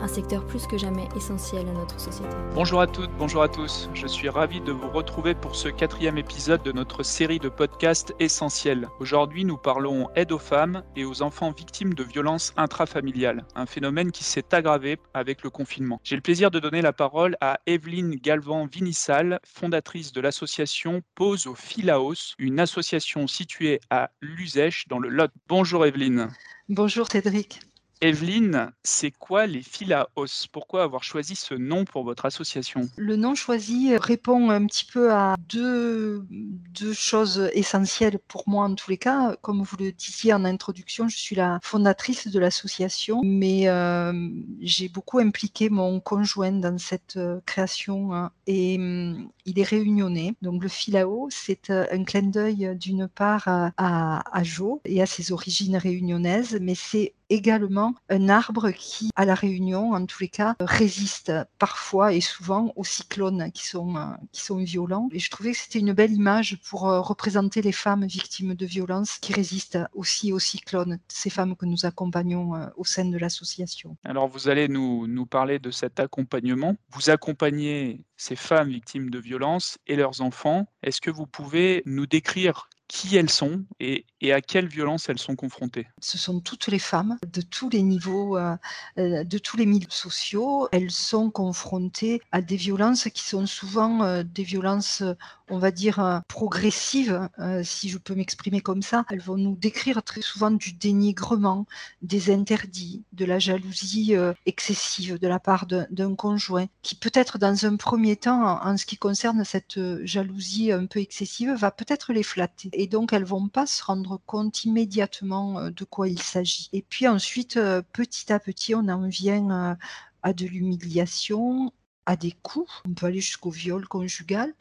un secteur plus que jamais essentiel à notre société. Bonjour à toutes, bonjour à tous. Je suis ravi de vous retrouver pour ce quatrième épisode de notre série de podcasts essentiels. Aujourd'hui, nous parlons aide aux femmes et aux enfants victimes de violences intrafamiliales, un phénomène qui s'est aggravé avec le confinement. J'ai le plaisir de donner la parole à Evelyne Galvan-Vinissal, fondatrice de l'association Pause au Philaos, une association située à Luzèche dans le Lot. Bonjour Evelyne. Bonjour Cédric. Evelyne, c'est quoi les Philaos Pourquoi avoir choisi ce nom pour votre association? Le nom choisi répond un petit peu à deux, deux, choses essentielles pour moi en tous les cas. Comme vous le disiez en introduction, je suis la fondatrice de l'association, mais euh, j'ai beaucoup impliqué mon conjoint dans cette euh, création hein, et hum, il est réunionnais. Donc le Philao, c'est euh, un clin d'œil d'une part à, à Jo et à ses origines réunionnaises, mais c'est également un arbre qui, à la Réunion, en tous les cas, résiste parfois et souvent aux cyclones qui sont, euh, qui sont violents. Et je trouvais que c'était une belle image pour euh, représenter les femmes victimes de violences qui résistent aussi aux cyclones, ces femmes que nous accompagnons euh, au sein de l'association. Alors vous allez nous, nous parler de cet accompagnement. Vous accompagnez ces femmes victimes de violences et leurs enfants. Est-ce que vous pouvez nous décrire qui elles sont et, à quelles violences elles sont confrontées Ce sont toutes les femmes de tous les niveaux, euh, euh, de tous les milieux sociaux. Elles sont confrontées à des violences qui sont souvent euh, des violences, on va dire, progressives, si je peux m'exprimer comme ça. Elles vont nous décrire très souvent du dénigrement, des interdits, de la jalousie excessive de la part d'un conjoint, qui peut-être dans un premier temps, en ce qui concerne cette jalousie un peu excessive, va peut-être les flatter et donc elles vont pas se rendre compte immédiatement euh, de quoi il s'agit. Et puis ensuite, euh, petit à petit, on en vient euh, à de l'humiliation, à des coups. On peut aller jusqu'au viol conjugal,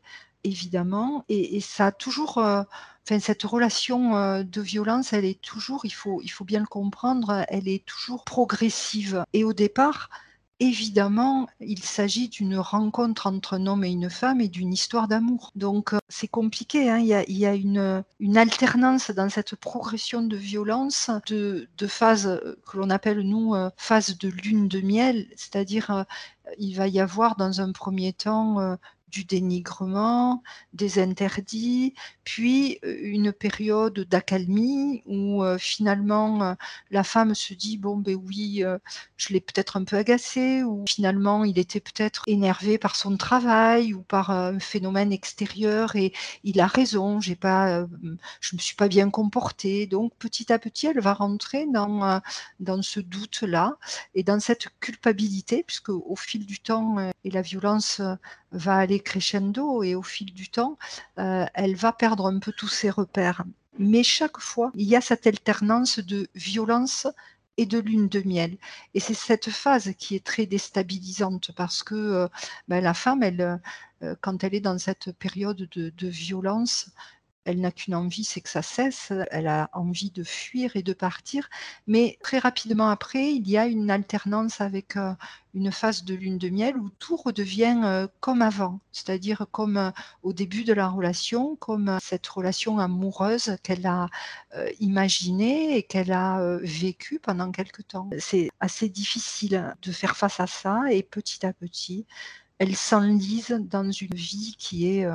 évidemment. Et, ça a toujours, enfin cette relation de violence, elle est toujours, il faut, il faut bien le comprendre, elle est toujours progressive. Et au départ, évidemment, il s'agit d'une rencontre entre un homme et une femme et d'une histoire d'amour. Donc, euh, c'est compliqué. Hein. Il, y a, une, alternance dans cette progression de violence de, phases euh, que l'on appelle, nous, euh, phase de lune de miel, c'est-à-dire il va y avoir dans un premier temps du dénigrement, des interdits, puis euh, une période d'accalmie où euh, finalement euh, la femme se dit bon ben oui, je l'ai peut-être un peu agacé ou finalement il était peut-être énervé par son travail ou par un phénomène extérieur et il a raison, j'ai pas, je me suis pas bien comportée. Donc petit à petit elle va rentrer dans dans ce doute là et dans cette culpabilité puisque au fil du temps et la violence va aller crescendo et au fil du temps, euh, elle va perdre un peu tous ses repères. Mais chaque fois, il y a cette alternance de violence et de lune de miel. Et c'est cette phase qui est très déstabilisante parce que euh, ben, la femme, elle, euh, quand elle est dans cette période de violence, elle n'a qu'une envie, c'est que ça cesse. Elle a envie de fuir et de partir. Mais très rapidement après, il y a une alternance avec euh, une phase de lune de miel où tout redevient euh, comme avant, c'est-à-dire comme euh, au début de la relation, comme cette relation amoureuse qu'elle a imaginée et qu'elle a vécue pendant quelque temps. C'est assez difficile de faire face à ça et petit à petit, elle s'enlise dans une vie qui est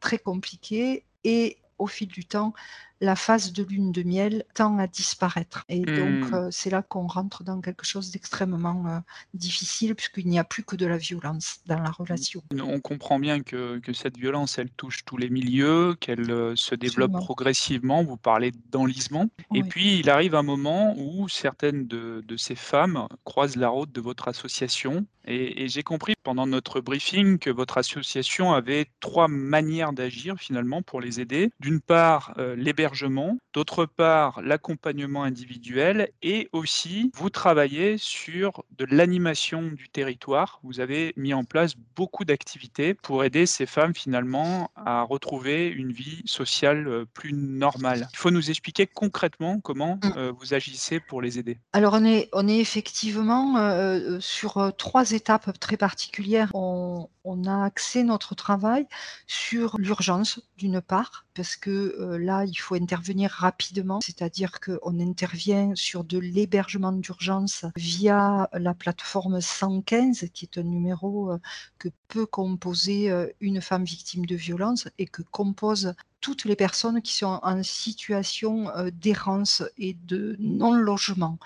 très compliquée et au fil du temps, la phase de lune de miel tend à disparaître. Et donc, mmh. euh, c'est là qu'on rentre dans quelque chose d'extrêmement euh, difficile, puisqu'il n'y a plus que de la violence dans la relation. On comprend bien que, cette violence, elle touche tous les milieux, qu'elle euh, se développe progressivement. Vous parlez d'enlisement. Et puis, il arrive un moment où certaines de, ces femmes croisent la route de votre association. Et, j'ai compris pendant notre briefing que votre association avait trois manières d'agir finalement pour les aider. D'une part, l'hébergement l'hébergement, d'autre part l'accompagnement individuel et aussi vous travaillez sur de l'animation du territoire. Vous avez mis en place beaucoup d'activités pour aider ces femmes finalement à retrouver une vie sociale euh, plus normale. Il faut nous expliquer concrètement comment mmh. euh, vous agissez pour les aider. Alors on est, on est effectivement euh, sur trois étapes très particulières. On, on a axé notre travail sur l'urgence d'une part, parce que euh, là, il faut intervenir rapidement, c'est-à-dire qu'on intervient sur de l'hébergement d'urgence via la plateforme 115, qui est un numéro euh, que peut composer euh, une femme victime de violence et que compose toutes les personnes qui sont en situation d'errance et de non-logement,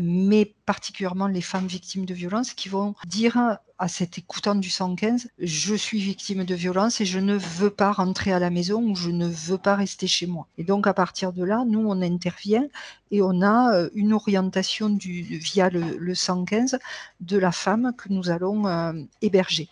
mais particulièrement les femmes victimes de violence qui vont dire à cet écoutant du 115, je suis victime de violence et je ne veux pas rentrer à la maison ou je ne veux pas rester chez moi. Et donc à partir de là, nous, on intervient et on a euh, une orientation via le, 115 de la femme que nous allons euh, héberger.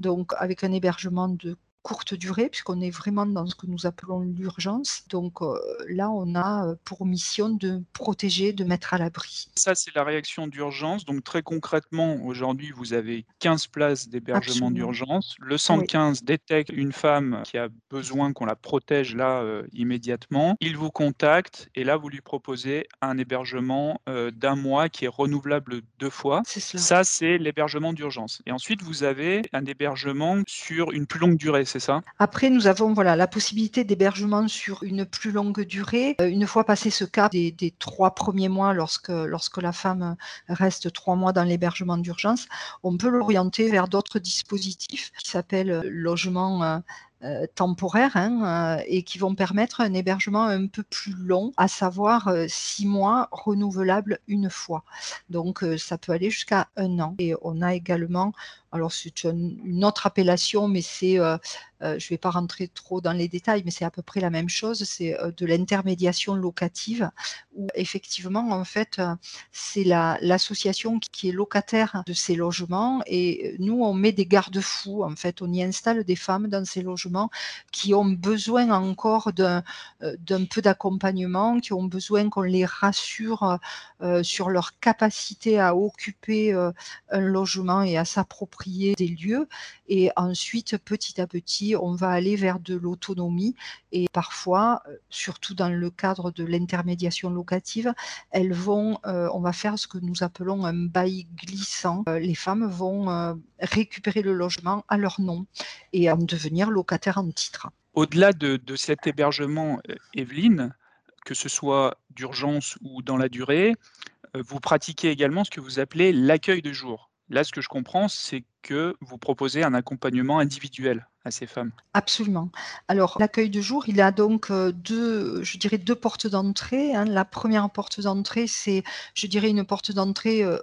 Donc avec un hébergement de courte durée, puisqu'on est vraiment dans ce que nous appelons l'urgence. Donc euh, là, on a euh, pour mission de protéger, de mettre à l'abri. Ça, c'est la réaction d'urgence. Donc très concrètement, aujourd'hui, vous avez 15 places d'hébergement d'urgence. Le 115 détecte une femme qui a besoin qu'on la protège là euh, immédiatement. Il vous contacte et là, vous lui proposez un hébergement d'un mois qui est renouvelable deux fois. Ça, c'est l'hébergement d'urgence. Et ensuite, vous avez un hébergement sur une plus longue durée Après, nous avons voilà, la possibilité d'hébergement sur une plus longue durée. Euh, une fois passé ce cap des, trois premiers mois, lorsque, lorsque la femme reste trois mois dans l'hébergement d'urgence, on peut l'orienter vers d'autres dispositifs qui s'appellent logement euh, euh, temporaires hein, et qui vont permettre un hébergement un peu plus long, à savoir six mois renouvelables une fois. Donc ça peut aller jusqu'à un an. Et on a également alors c'est une autre appellation, mais c'est, euh, euh, je ne vais pas rentrer trop dans les détails, mais c'est à peu près la même chose. C'est euh, de l'intermédiation locative, où effectivement, en fait, c'est l'association qui est locataire de ces logements, et nous, on met des garde-fous. En fait, on y installe des femmes dans ces logements qui ont besoin encore d'un peu d'accompagnement, qui ont besoin qu'on les rassure sur leur capacité à occuper un logement et à s'approprier des lieux. Et ensuite, petit à petit, on va aller vers de l'autonomie. Et parfois, euh, surtout dans le cadre de l'intermédiation locative, elles vont, euh, on va faire ce que nous appelons un bail glissant. Euh, les femmes vont récupérer le logement à leur nom et en devenir locataires en titre. Au-delà de, cet hébergement, Evelyne, que ce soit d'urgence ou dans la durée, vous pratiquez également ce que vous appelez l'accueil de jour. Là, ce que je comprends, c'est que vous proposez un accompagnement individuel à ces femmes. Absolument. Alors, l'accueil de jour, il a donc euh, deux, je dirais, deux portes d'entrée. Hein. La première porte d'entrée, c'est, je dirais, une porte d'entrée euh,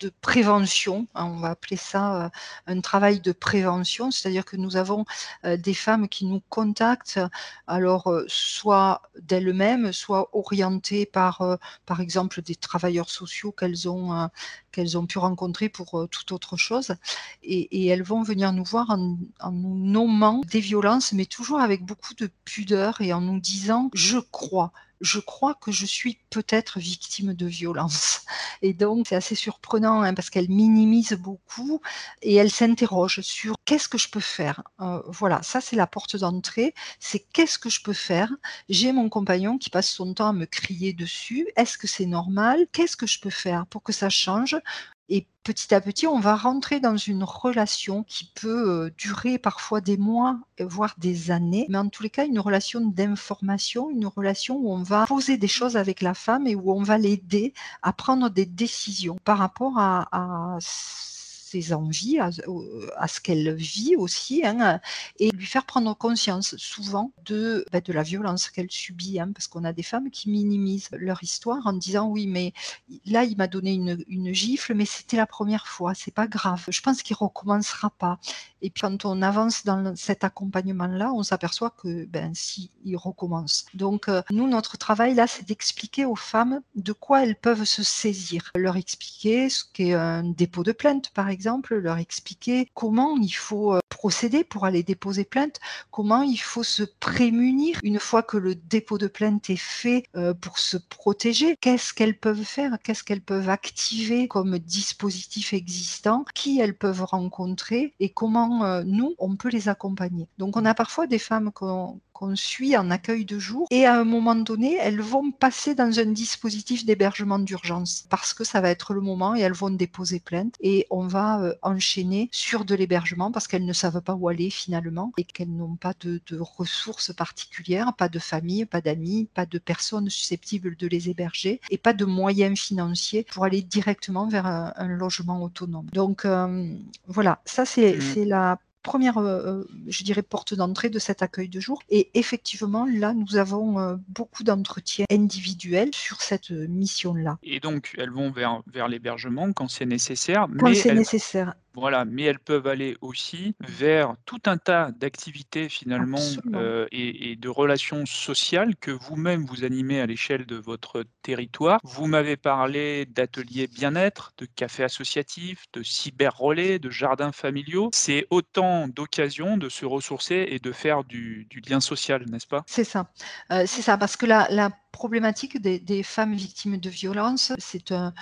de prévention. Hein. On va appeler ça euh, un travail de prévention, c'est-à-dire que nous avons des femmes qui nous contactent, alors soit d'elles-mêmes, soit orientées par, par exemple, des travailleurs sociaux qu'elles ont, qu'elles ont pu rencontrer pour toute autre chose et, elles vont venir nous voir en, nous nommant des violences, mais toujours avec beaucoup de pudeur et en nous disant je crois, je crois que je suis peut-être victime de violence. Et donc, c'est assez surprenant hein, parce qu'elle minimise beaucoup et elle s'interroge sur qu'est-ce que je peux faire. Euh, voilà, ça c'est la porte d'entrée. C'est qu'est-ce que je peux faire? J'ai mon compagnon qui passe son temps à me crier dessus. Est-ce que c'est normal? Qu'est-ce que je peux faire pour que ça change? Et petit à petit, on va rentrer dans une relation qui peut euh, durer parfois des mois, voire des années, mais en tous les cas, une relation d'information, une relation où on va poser des choses avec la femme et où on va l'aider à prendre des décisions par rapport à ses envies, à, ce qu'elle vit aussi, hein, et lui faire prendre conscience souvent de, ben, de la violence qu'elle subit, hein, parce qu'on a des femmes qui minimisent leur histoire en disant oui, mais là il m'a donné une, une gifle, mais c'était la première fois, c'est pas grave, je pense qu'il recommencera pas. Et puis quand on avance dans cet accompagnement-là, on s'aperçoit que ben si il recommence. Donc euh, nous, notre travail là, c'est d'expliquer aux femmes de quoi elles peuvent se saisir, leur expliquer ce qu'est un dépôt de plainte par exemple exemple, leur expliquer comment il faut procéder pour aller déposer plainte, comment il faut se prémunir une fois que le dépôt de plainte est fait pour se protéger, qu'est-ce qu'elles peuvent faire, qu'est-ce qu'elles peuvent activer comme dispositif existant, qui elles peuvent rencontrer et comment nous, on peut les accompagner. Donc on a parfois des femmes qu'on qu'on suit en accueil de jour. Et à un moment donné, elles vont passer dans un dispositif d'hébergement d'urgence parce que ça va être le moment et elles vont déposer plainte et on va euh, enchaîner sur de l'hébergement parce qu'elles ne savent pas où aller finalement et qu'elles n'ont pas de, ressources particulières, pas de famille, pas d'amis, pas de personnes susceptibles de les héberger et pas de moyens financiers pour aller directement vers un, logement autonome. Donc euh, voilà, ça c'est mmh. la première, euh, euh, je dirais, porte d'entrée de cet accueil de jour. Et effectivement, là, nous avons euh, beaucoup d'entretiens individuels sur cette mission-là. Et donc, elles vont vers, vers l'hébergement quand c'est nécessaire. Quand c'est nécessaire. Voilà, mais elles peuvent aller aussi vers tout un tas d'activités finalement euh, et, de relations sociales que vous-même vous animez à l'échelle de votre territoire. Vous m'avez parlé d'ateliers bien-être, de cafés associatifs, de cyber-relais, de jardins familiaux. C'est autant d'occasions de se ressourcer et de faire du, lien social, n'est-ce pas? C'est ça. Euh, c'est ça, parce que la, la problématique des, femmes victimes de violences, c'est un,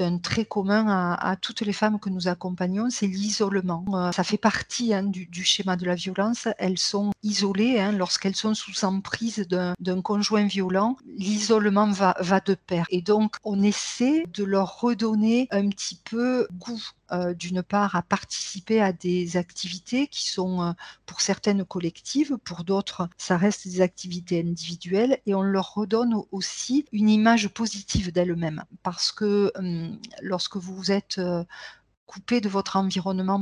un trait commun à, toutes les femmes que nous accompagnons, c'est l'isolement. Euh, ça fait partie hein, du, schéma de la violence. Elles sont isolées hein, lorsqu'elles sont sous emprise d'un conjoint violent. L'isolement va, va de pair. Et donc, on essaie de leur redonner un petit peu goût euh, d'une part à participer à des activités qui sont euh, pour certaines collectives, pour d'autres ça reste des activités individuelles et on leur redonne aussi une image positive d'elles-mêmes parce que hum, lorsque vous êtes euh, coupé de votre environnement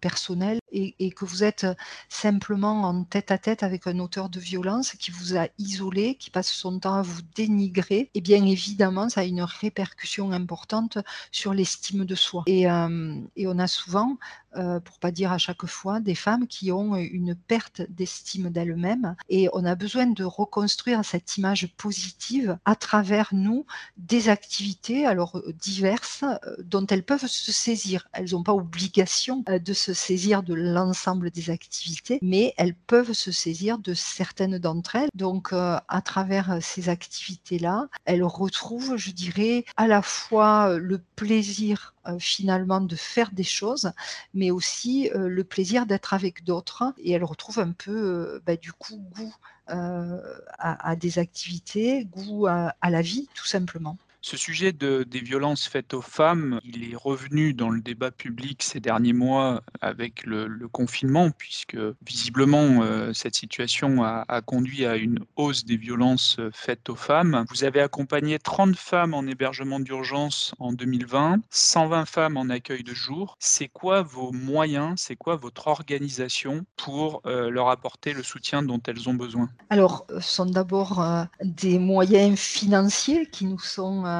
personnel et, que vous êtes simplement en tête à tête avec un auteur de violence qui vous a isolé, qui passe son temps à vous dénigrer, et eh bien évidemment, ça a une répercussion importante sur l'estime de soi. Et, euh, et on a souvent euh, pour pas dire à chaque fois, des femmes qui ont une perte d'estime d'elles-mêmes. Et on a besoin de reconstruire cette image positive à travers nous des activités, alors euh, diverses, euh, dont elles peuvent se saisir. Elles n'ont pas obligation de se saisir de l'ensemble des activités, mais elles peuvent se saisir de certaines d'entre elles. Donc, à travers ces activités-là, elles retrouvent, je dirais, à la fois le plaisir euh, finalement de faire des choses, mais aussi euh, le plaisir d'être avec d'autres. Et elle retrouve un peu, euh, bah, du coup, goût à, des activités, goût à la vie, tout simplement. Ce sujet des violences faites aux femmes, il est revenu dans le débat public ces derniers mois avec le, confinement, puisque visiblement euh, cette situation a, conduit à une hausse des violences euh, faites aux femmes. Vous avez accompagné 30 femmes en hébergement d'urgence en 2020, 120 femmes en accueil de jour. C'est quoi vos moyens, c'est quoi votre organisation pour euh, leur apporter le soutien dont elles ont besoin? Alors, ce sont d'abord des moyens financiers qui nous sont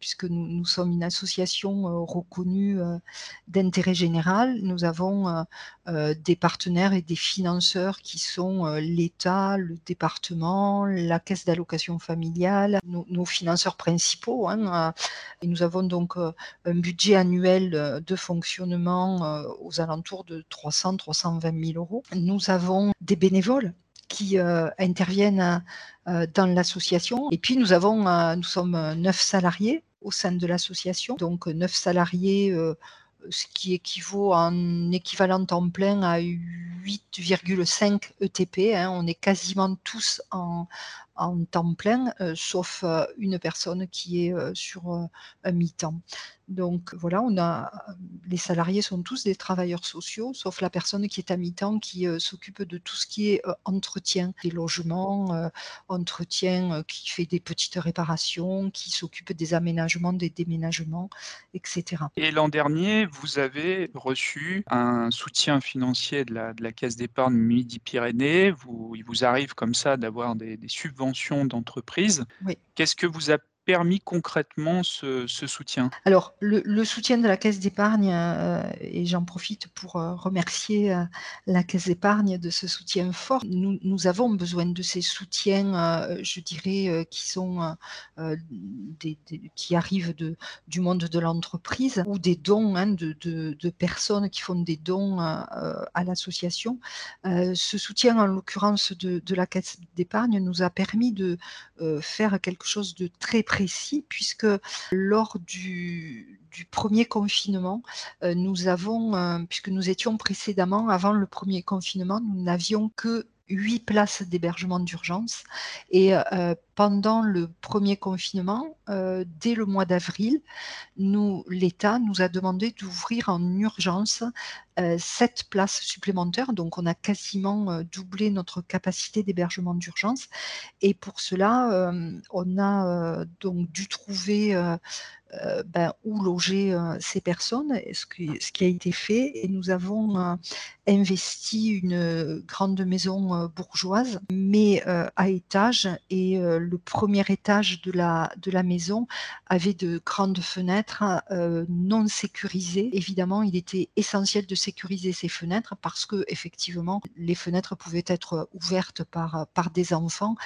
puisque nous, sommes une association euh, reconnue euh, d'intérêt général. Nous avons des partenaires et des financeurs qui sont l'État, le département, la caisse d'allocation familiale, nos, financeurs principaux. Hein, nous avons donc un budget annuel de fonctionnement aux alentours de 300-320 000 euros. Nous avons des bénévoles qui euh, interviennent euh, dans l'association. Et puis nous avons, euh, nous sommes neuf salariés au sein de l'association, donc neuf salariés ce qui équivaut en équivalent temps plein à 8,5 ETP. Hein. On est quasiment tous en, en temps plein, sauf une personne qui est sur un mi-temps. Donc voilà, on a les salariés sont tous des travailleurs sociaux, sauf la personne qui est à mi-temps qui s'occupe de tout ce qui est entretien des logements, entretien qui fait des petites réparations, qui s'occupe des aménagements, des déménagements, etc. Et l'an dernier, vous avez reçu un soutien financier de la, de la Caisse d'épargne Midi-Pyrénées. Il vous arrive comme ça d'avoir des subventions d'entreprise. Oui. Qu'est-ce que vous permis concrètement ce, soutien? Alors, le, soutien de la Caisse d'épargne, euh, et j'en profite pour euh, remercier euh, la Caisse d'épargne de ce soutien fort. Nous, avons besoin de ces soutiens, je dirais, qui sont qui arrivent de, du monde de l'entreprise ou des dons hein, de, personnes qui font des dons à l'association. ce soutien, en l'occurrence de, de, la Caisse d'épargne, nous a permis de faire quelque chose de très précis, puisque lors du, premier confinement, euh, nous avons, euh, puisque nous étions précédemment, avant le premier confinement, nous n'avions que huit places d'hébergement d'urgence. Et euh, pendant le premier confinement, dès le mois d'avril, l'État nous a demandé d'ouvrir en urgence sept places supplémentaires. Donc, on a quasiment doublé notre capacité d'hébergement d'urgence. Et pour cela, on a donc dû trouver ben, où loger ces personnes, ce qui, a été fait. Et nous avons investi une grande maison bourgeoise, mais à étage. Et le premier étage de la, maison avait de grandes fenêtres non sécurisées. Évidemment, il était essentiel de sécuriser ces fenêtres parce que effectivement, les fenêtres pouvaient être ouvertes par, par des enfants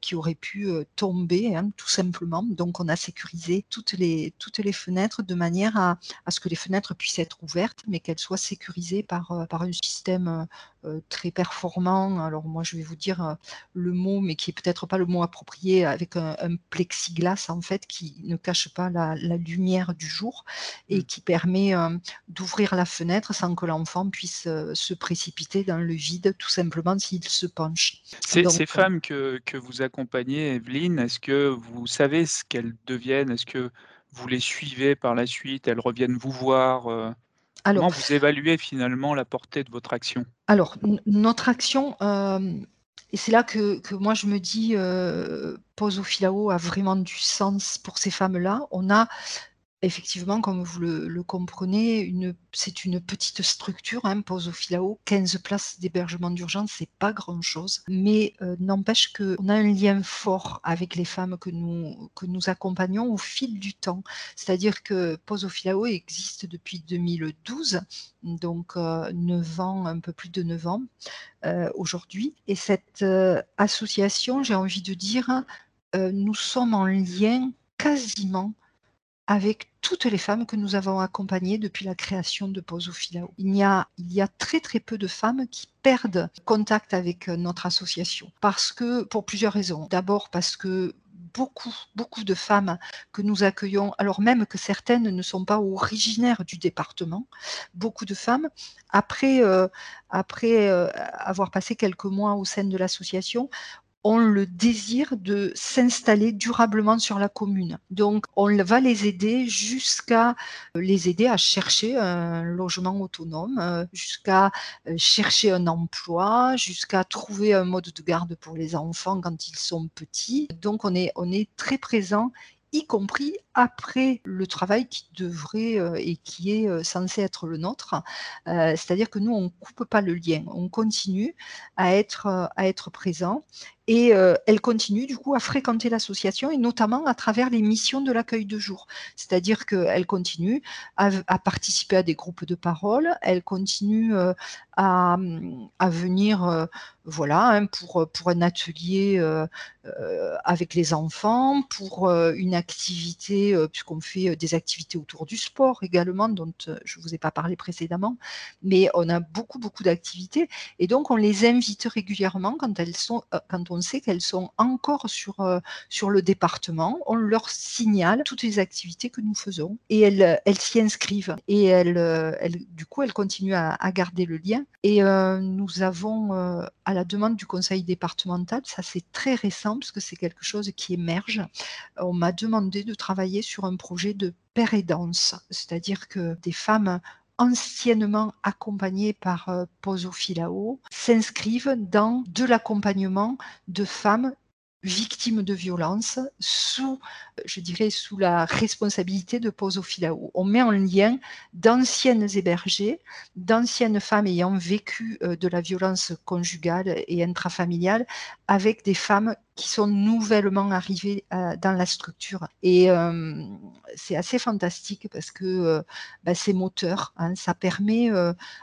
qui auraient pu tomber, hein, tout simplement. Donc, on a sécurisé toutes les, toutes les fenêtres de manière à, à ce que les fenêtres puissent être ouvertes, mais qu'elles soient sécurisées par, par un système euh, très performant. Alors moi, je vais vous dire euh, le mot, mais qui est peut-être pas le mot approprié, avec un, plexiglas en fait qui ne cache pas la, lumière du jour et mmh. qui permet euh, d'ouvrir la fenêtre sans que l'enfant puisse se précipiter dans le vide, tout simplement s'il se penche. Ces, ces femmes que, que, vous accompagnez, Evelyne, est-ce que vous savez ce qu'elles deviennent? Est-ce que vous les suivez par la suite Elles reviennent vous voir alors, Comment vous évaluez finalement la portée de votre action? Alors, notre action, euh, et c'est là que, moi je me dis, euh, Pose Filao a vraiment du sens pour ces femmes-là. On a Effectivement, comme vous le, comprenez, c'est une petite structure, hein, Pose 15 places d'hébergement d'urgence, c'est pas grand-chose, mais euh, n'empêche qu'on a un lien fort avec les femmes que nous, accompagnons au fil du temps. C'est-à-dire que Pose existe depuis 2012, donc 9 euh, ans, un peu plus de 9 ans euh, aujourd'hui. Et cette association, j'ai envie de dire, nous sommes en lien quasiment avec toutes les femmes que nous avons accompagnées depuis la création de Poso Filao. Il y, a, il y a très très peu de femmes qui perdent contact avec euh, notre association parce que pour plusieurs raisons. D'abord parce que beaucoup, beaucoup de femmes que nous accueillons, alors même que certaines ne sont pas originaires du département, beaucoup de femmes, après, euh, après euh, avoir passé quelques mois au sein de l'association, ont le désir de s'installer durablement sur la commune. Donc, on va les aider jusqu'à euh, les aider à chercher un logement autonome, euh, jusqu'à euh, chercher un emploi, jusqu'à trouver un mode de garde pour les enfants quand ils sont petits. Donc, on est, très présent y compris après le travail qui devrait et qui est censé être le nôtre. C'est-à-dire que nous, on ne coupe pas le lien, on continue à être, à être présent et elle continue du coup à fréquenter l'association et notamment à travers les missions de l'accueil de jour. C'est-à-dire qu'elle continue à, participer à des groupes de parole, elle continue à, à, venir voilà, hein, pour, pour un atelier avec les enfants, pour une activité, puisqu'on fait des activités autour du sport également, dont je ne vous ai pas parlé précédemment, mais on a beaucoup, beaucoup d'activités et donc on les invite régulièrement quand elles sont, quand on sait qu'elles sont encore sur, euh, sur le département, on leur signale toutes les activités que nous faisons et elles, elles s'y inscrivent. Et elles, euh, du coup, elles continuent à, garder le lien. Et euh, nous avons, à la demande du conseil départemental, ça c'est très récent parce que c'est quelque chose qui émerge, on m'a demandé de travailler sur un projet de père et danse, c'est-à-dire que des femmes anciennement accompagnés par euh, Poso Filao, s'inscrivent dans de l'accompagnement de femmes victimes de violences sous, je dirais, sous la responsabilité de Posofilao. On met en lien d'anciennes hébergées, d'anciennes femmes ayant vécu euh, de la violence conjugale et intrafamiliale avec des femmes qui sont nouvellement arrivées euh, dans la structure. Et euh, c'est assez fantastique parce que bah, c'est moteur. Hein. ça permet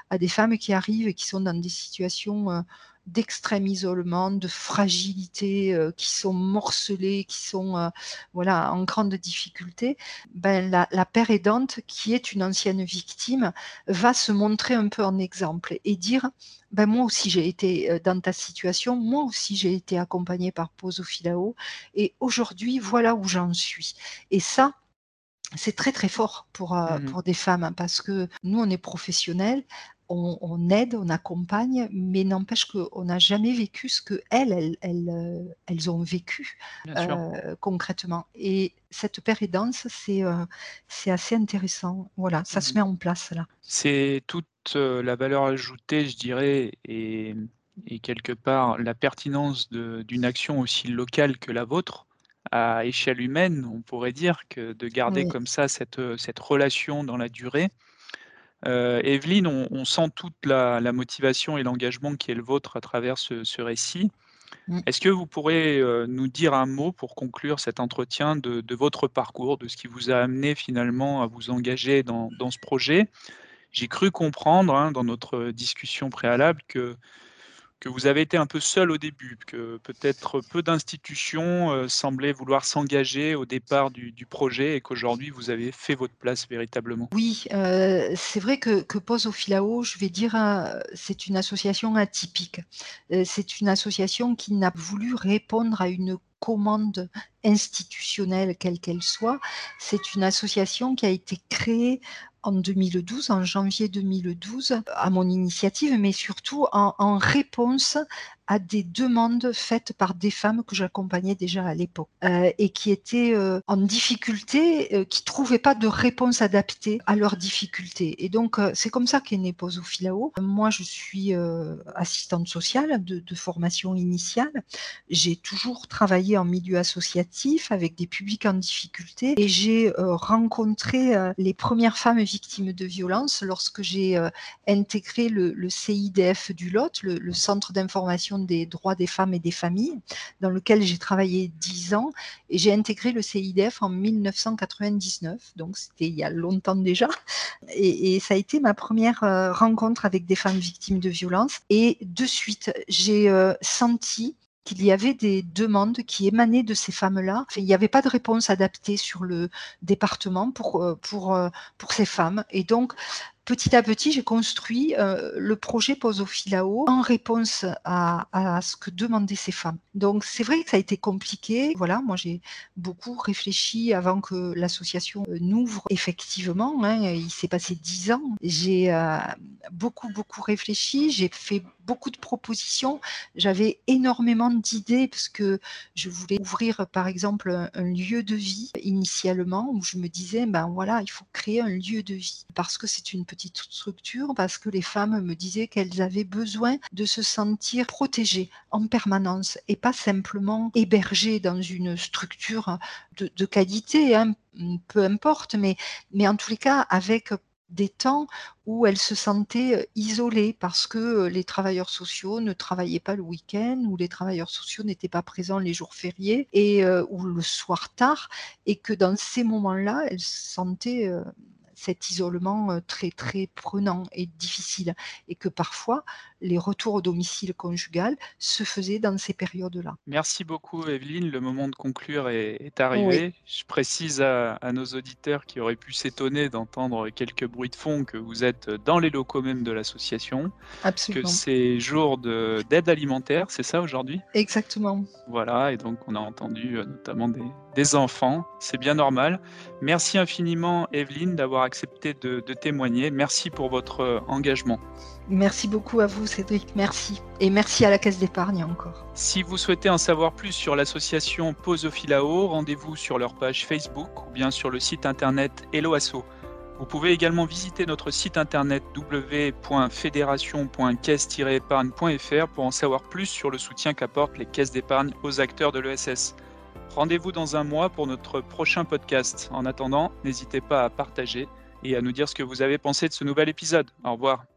à des femmes qui arrivent et qui sont dans des situations d'extrême isolement, de fragilité, euh, qui sont morcelés, qui sont euh, voilà en grande difficulté, ben, la, la père aidante, qui est une ancienne victime, va se montrer un peu en exemple et dire ben, moi aussi j'ai été euh, dans ta situation, moi aussi j'ai été accompagnée par Poso Filao, et aujourd'hui voilà où j'en suis. Et ça, c'est très très fort pour, mmh pour des femmes hein, parce que nous on est professionnels, on, aide, on accompagne, mais n'empêche qu'on n'a jamais vécu ce que elles, elles, euh, ont vécu euh, concrètement. Et cette péridance, c'est euh, c'est assez intéressant. Voilà, ça se mmh met en place là. C'est toute la valeur ajoutée, je dirais, et, quelque part la pertinence d'une action aussi locale que la vôtre à échelle humaine, on pourrait dire, que de garder comme ça cette, cette relation dans la durée. Euh, Evelyne, on, sent toute la, motivation et l'engagement qui est le vôtre à travers ce, récit. Mmh. Est-ce que vous pourrez euh, nous dire un mot pour conclure cet entretien de, votre parcours, de ce qui vous a amené finalement à vous engager dans, ce projet? J'ai cru comprendre hein, dans notre discussion préalable que que vous avez été un peu seul au début, que peut-être peu d'institutions euh, semblaient vouloir s'engager au départ du, projet et qu'aujourd'hui vous avez fait votre place véritablement. Oui, euh, c'est vrai que, que Pose au Filao, je vais dire, euh, c'est une association atypique. c'est une association qui n'a voulu répondre à une commande institutionnelle, quelle qu'elle soit. C'est une association qui a été créée en 2012, en janvier 2012, à mon initiative, mais surtout en, réponse à des demandes faites par des femmes que j'accompagnais déjà à l'époque euh, et qui étaient euh, en difficulté, euh, qui trouvaient pas de réponse adaptée à leurs difficultés. Et donc euh, c'est comme ça qu'est né Filao. Moi je suis assistante sociale de, formation initiale. J'ai toujours travaillé en milieu associatif avec des publics en difficulté et j'ai rencontré les premières femmes victimes de violences lorsque j'ai intégré le, CIDF du Lot, le centre d'information des droits des femmes et des familles, dans lequel j'ai travaillé dix ans, et j'ai intégré le CIDF en 1999, donc c'était il y a longtemps déjà, et, ça a été ma première euh, rencontre avec des femmes victimes de violences, et de suite, j'ai euh, senti qu'il y avait des demandes qui émanaient de ces femmes-là. il n'y avait pas de réponse adaptée sur le département pour, euh, pour, pour ces femmes. Et donc, petit à petit, j'ai construit euh, le projet Posofilao en réponse à, ce que demandaient ces femmes. Donc, c'est vrai que ça a été compliqué. Voilà, moi, j'ai beaucoup réfléchi avant que l'association euh, n'ouvre effectivement. Hein. il s'est passé dix ans. J'ai euh, beaucoup, beaucoup réfléchi. J'ai fait beaucoup de propositions. J'avais énormément d'idées parce que je voulais ouvrir, par exemple, un, lieu de vie initialement où je me disais, ben voilà, il faut créer un lieu de vie parce que c'est une petite structure, parce que les femmes me disaient qu'elles avaient besoin de se sentir protégées en permanence et pas simplement hébergées dans une structure de, qualité, hein, peu importe, mais, mais en tous les cas avec des temps où elle se sentait isolée parce que les travailleurs sociaux ne travaillaient pas le week-end, ou les travailleurs sociaux n'étaient pas présents les jours fériés et ou le soir tard, et que dans ces moments-là, elle se sentait cet isolement euh, très très prenant et difficile et que parfois les retours au domicile conjugal se faisaient dans ces périodes-là. Merci beaucoup Evelyne, le moment de conclure est, arrivé. Je précise à, nos auditeurs qui auraient pu s'étonner d'entendre quelques bruits de fond que vous êtes dans les locaux même de l'association. Absolument. Que c'est jour d'aide alimentaire, c'est ça aujourd'hui? Exactement. Voilà, et donc on a entendu euh, notamment des, des enfants, c'est bien normal. Merci infiniment Evelyne d'avoir accepté de, témoigner. Merci pour votre euh, engagement. Merci beaucoup à vous, Cédric. Merci. Et merci à la Caisse d'épargne encore. Si vous souhaitez en savoir plus sur l'association Posophilao, rendez-vous sur leur page Facebook ou bien sur le site internet Helloasso. Vous pouvez également visiter notre site internet www.fédération.caisse-épargne.fr pour en savoir plus sur le soutien qu'apportent les caisses d'épargne aux acteurs de l'ESS. Rendez-vous dans un mois pour notre prochain podcast. En attendant, n'hésitez pas à partager et à nous dire ce que vous avez pensé de ce nouvel épisode. Au revoir.